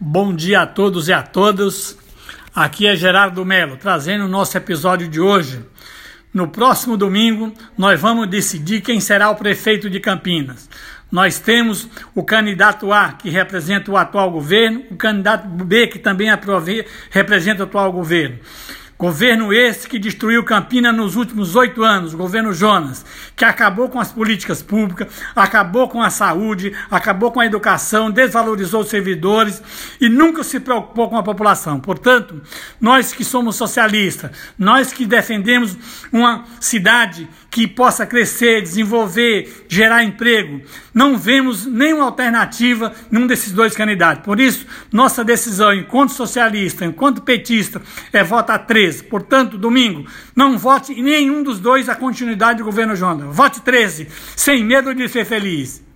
Bom dia a todos e a todas. Aqui é Gerardo Melo, trazendo o nosso episódio de hoje. No próximo domingo, nós vamos decidir quem será o prefeito de Campinas. Nós temos o candidato A, que representa o atual governo, o candidato B, que também representa o atual governo. Governo esse que destruiu Campina nos últimos oito anos, governo Jonas, que acabou com as políticas públicas, acabou com a saúde, acabou com a educação, desvalorizou os servidores e nunca se preocupou com a população. Portanto, nós que somos socialistas, nós que defendemos uma cidade que possa crescer, desenvolver, gerar emprego, não vemos nenhuma alternativa num desses dois candidatos. Por isso, nossa decisão, enquanto socialista, enquanto petista, é votar 13. Portanto, domingo, não vote em nenhum dos dois a continuidade do governo Jonas. Vote 13, sem medo de ser feliz.